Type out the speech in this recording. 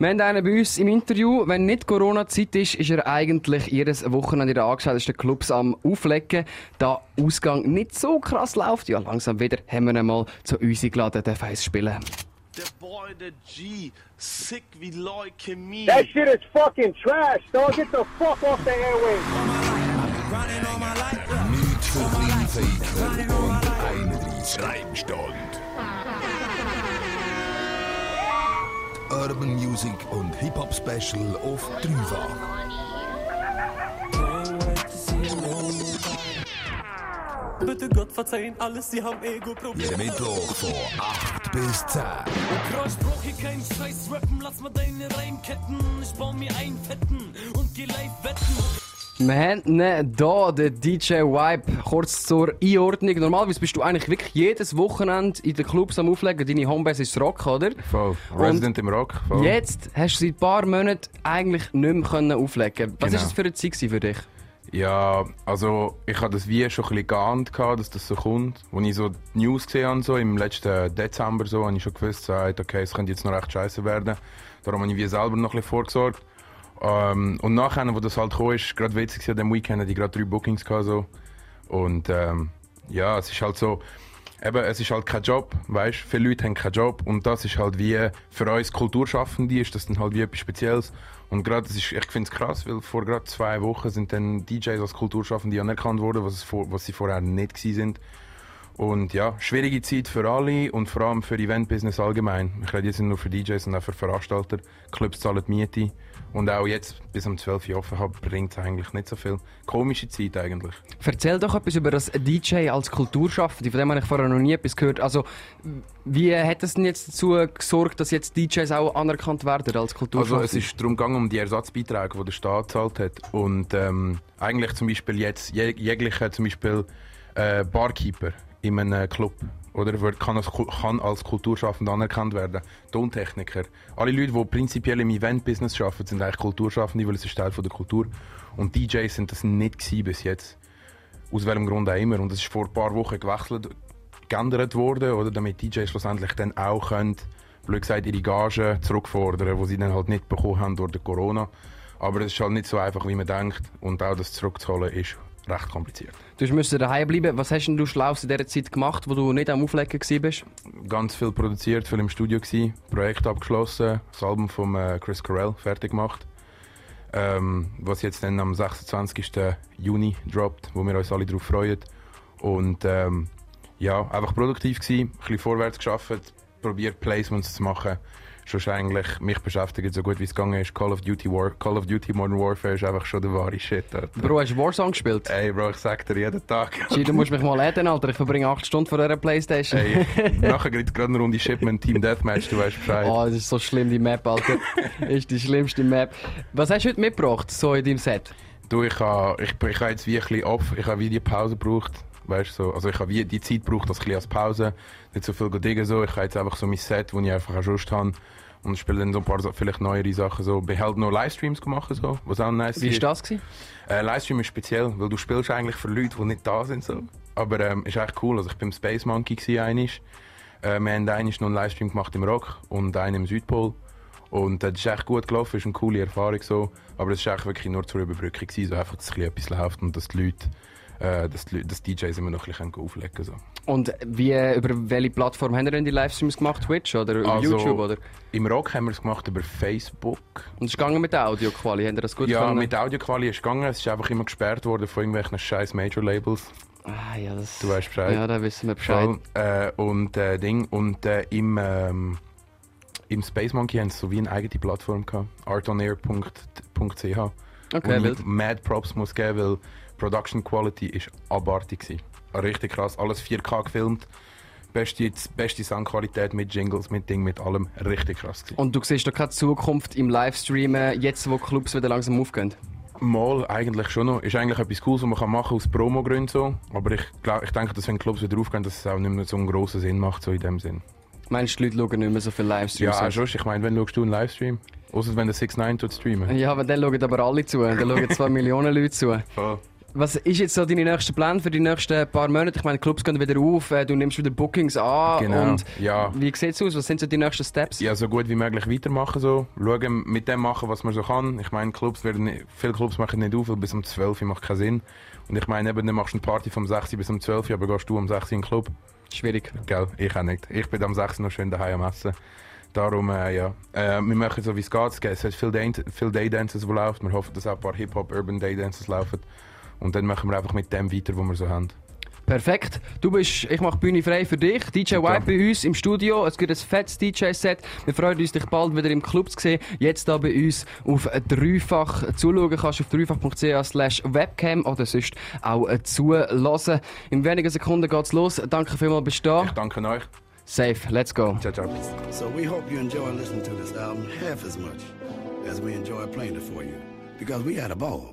Wir haben einen bei uns im Interview. Wenn nicht Corona-Zeit ist, ist er eigentlich jedes Wochenende in den angeschalteten Clubs am Auflegen. Da Ausgang nicht so krass läuft, ja, langsam wieder, haben wir ihn mal zu uns eingeladen, den Face spielen. Der Boy, der G, sick wie Leukämie. That shit is fucking trash, dog. Get the fuck off the airwaves. Nicht für Kleinfaker und 31 Reimstand. Urban Music und Hip-Hop Special auf dreifach. Bitte Gott verzeihen alles, sie haben Ego-Probleme. Jeden Mittwoch von 8 bis 10. Crush brauch hier keinen Scheiß rappen, lass mal deine Reimketten. Ich bau mir einen fetten und geh live wetten. Wir haben hier, den DJ Vibe, kurz zur Einordnung. Normalerweise bist du eigentlich wirklich jedes Wochenende in den Clubs am Auflegen. Deine Homebase ist Rock, oder? Voll. Resident im Rock. Voll. Jetzt hast du seit ein paar Monaten eigentlich nicht mehr können auflegen Was war Genau. das für eine Zeit für dich? Ja, also ich hatte das wie schon ein bisschen geahnt, dass das so kommt. Als ich so die News gesehen habe, so, im letzten Dezember, so, habe ich schon gewusst, gesagt, okay, es könnte jetzt noch recht scheiße werden. Darum habe ich wie selber noch ein bisschen vorgesorgt. Ähm, und nachher, wo das halt kam, ist gerade witzig, an dem Weekend hatte ich gerade drei Bookings gehabt, so. Und ähm, ja, es ist halt so, eben, es ist halt kein Job, weißt Viele Leute haben keinen Job und das ist halt wie, für uns Kulturschaffende ist das dann halt wie etwas Spezielles. Und gerade, ich finde es krass, weil vor gerade zwei Wochen sind dann DJs als Kulturschaffende anerkannt worden, was, vor, was sie vorher nicht gewesen sind. Und ja, schwierige Zeit für alle und vor allem für Eventbusiness allgemein. Ich rede jetzt nicht nur für DJs, sondern auch für Veranstalter. Clubs zahlen Miete. Und auch jetzt, bis um 12 Uhr offen haben, bringt es eigentlich nicht so viel. Komische Zeit eigentlich. Erzähl doch etwas über das DJ als Kulturschaffende. Von dem habe ich vorher noch nie etwas gehört. Also, wie hat es denn jetzt dazu gesorgt, dass jetzt DJs auch anerkannt werden als Also Kulturschaffende? es ist darum gegangen, um die Ersatzbeiträge, die der Staat gezahlt hat. Und ähm, eigentlich zum Beispiel jetzt jeg jeglicher zum Beispiel äh, Barkeeper in einem Club oder kann, als, kann als Kulturschaffender anerkannt werden. Tontechniker. Alle Leute, die prinzipiell im Event-Business arbeiten, sind eigentlich Kulturschaffende, weil es ist Teil der Kultur. Und DJs sind das nicht bis jetzt. Aus welchem Grund auch immer. Und es ist vor ein paar Wochen gewechselt, geändert worden, oder, damit DJs schlussendlich dann auch können, blöd gesagt, ihre Gagen zurückfordern, die sie dann halt nicht bekommen haben durch Corona. Aber es ist halt nicht so einfach, wie man denkt. Und auch das zurückzuholen ist recht kompliziert. Du musst daheim bleiben. Was hast denn du Schlaues in dieser Zeit gemacht, wo du nicht am Auflegen warst? Ganz viel produziert, viel im Studio gsi, Projekt abgeschlossen, das Album von äh, Chris Corell fertig gemacht. Ähm, was jetzt dann am 26. Juni droppt, wo wir uns alle darauf freuen. Und ähm, ja, einfach produktiv gsi, ein bisschen vorwärts geschafft, probiert Placements zu machen. Schon eigentlich mich beschäftigt, so gut wie es gegangen ist. Call of Duty War, Call of Duty Modern Warfare ist einfach schon der wahre Shit. Alter. Bro, hast du Warzone gespielt? Ey, Bro, ich sag dir jeden Tag. Gee, du musst mich mal laden, Alter. Ich verbringe 8 Stunden vor dieser Playstation. Ey, nachher geht gerade eine Runde Shipment Team Deathmatch, du weißt Bescheid. Oh, das ist so schlimm, die Map, Alter. ist die schlimmste Map. Was hast du heute mitgebracht, so in deinem Set? Du, ich habe ich, ich ha jetzt wie ein bisschen off, ich habe wie die Pause gebraucht. Weißt, so. Also ich habe wie die Zeit gebraucht, das ein bisschen als Pause. Nicht so viel diggen so. Ich habe jetzt einfach so mein Set, das ich einfach auch Lust habe. Und spiele dann so ein paar vielleicht neuere Sachen. So. Ich halt noch Livestreams gemacht, so, was auch nice Wie ist. war das? Gewesen? Äh, Livestream ist speziell, weil du spielst eigentlich für Leute, die nicht da sind. So. Aber ähm, ist echt cool. Also ich bin im Space Monkey gsi einisch. Äh, wir haben einisch noch einen Livestream gemacht im Rock und einen im Südpol. Und äh, das ist echt gut gelaufen, ist eine coole Erfahrung so. Aber es war wirklich nur zur Überbrückung gewesen, so einfach, dass ein bisschen etwas läuft und dass die Leute, äh, dass die, Leute, dass die DJs immer noch ein bisschen auflegen können. So. Und wie, über welche Plattform haben ihr denn die Livestreams gemacht? Twitch oder Also, YouTube? Oder? Im Rock haben wir es gemacht über Facebook. Und es ist gegangen mit der Audio-Quali. Habt ihr das gut ja, können? mit der Audioquali ist es gegangen. Es ist einfach immer gesperrt worden von irgendwelchen scheiß Major-Labels. Ah, ja, das... Du weißt Bescheid. Ja, da wissen wir Bescheid. Äh, und äh, Ding und äh, im ähm, im Space Monkey haben sie so wie eine eigene Plattform gehabt, artonair.ch. Okay, und mad Props muss geben, weil Production Quality ist abartig gewesen. Richtig krass, alles 4K gefilmt, beste beste Soundqualität mit Jingles, mit Ding, mit allem, richtig krass gewesen. Und du siehst doch keine Zukunft im Livestreamen, jetzt wo Clubs wieder langsam aufgehen? Mal eigentlich schon noch. Ist eigentlich etwas Cooles, was man kann machen aus Promo-Gründen so. Aber ich, glaub, ich denke, dass wenn Clubs wieder aufgehen, dass es auch nicht mehr so einen grossen Sinn macht, so in dem Sinn. Meinst du, die Leute schauen nicht mehr so viele Livestreams? Ja, schon. Ich meine, wenn schaust du einen Livestream? Außer wenn der 6 9 tut streamen. Ja, aber dann schauen aber alle zu. Dann schauen zwei Millionen Leute zu. Voll. Was ist jetzt so deine nächsten Pläne für die nächsten paar Monate? Ich meine, Clubs gehen wieder auf, äh, du nimmst wieder Bookings an. Genau, Und ja. Wie sieht es aus? Was sind so die nächsten Steps? Ja, so gut wie möglich weitermachen. So. Schauen, mit dem machen, was man so kann. Ich meine, Clubs werden nicht, viele Clubs machen nicht auf, weil bis um 12 Uhr macht keinen Sinn. Und ich meine, eben, dann machst du eine Party vom 6 Uhr bis um 12 Uhr, aber gehst du um 6 Uhr in den Club. Schwierig. Gell, ich auch nicht. Ich bin am 6 Uhr noch schön daheim am Essen. Darum, äh, ja. Äh, wir machen so, wie es geht. Es hat viele Day- Day-Dances, die laufen. Wir hoffen, dass auch ein paar Hip-Hop, Urban Day-Dances laufen. Und dann machen wir einfach mit dem weiter, was wir so haben. Perfekt. Du bist, ich mache Bühne frei für dich. DJ. White bei uns im Studio. Es gibt ein fettes DJ-Set. Wir freuen uns, dich bald wieder im Club zu sehen. Jetzt da bei uns auf dreifach zuschauen kannst du auf dreifach.ch slash webcam oder sonst auch zulassen. In wenigen Sekunden geht's los. Danke vielmals, bist du da. Ich danke euch. Safe. Let's go. Ciao, ciao. So we hope you enjoy listening to this album half as much as we enjoy playing it for you. Because we had a ball.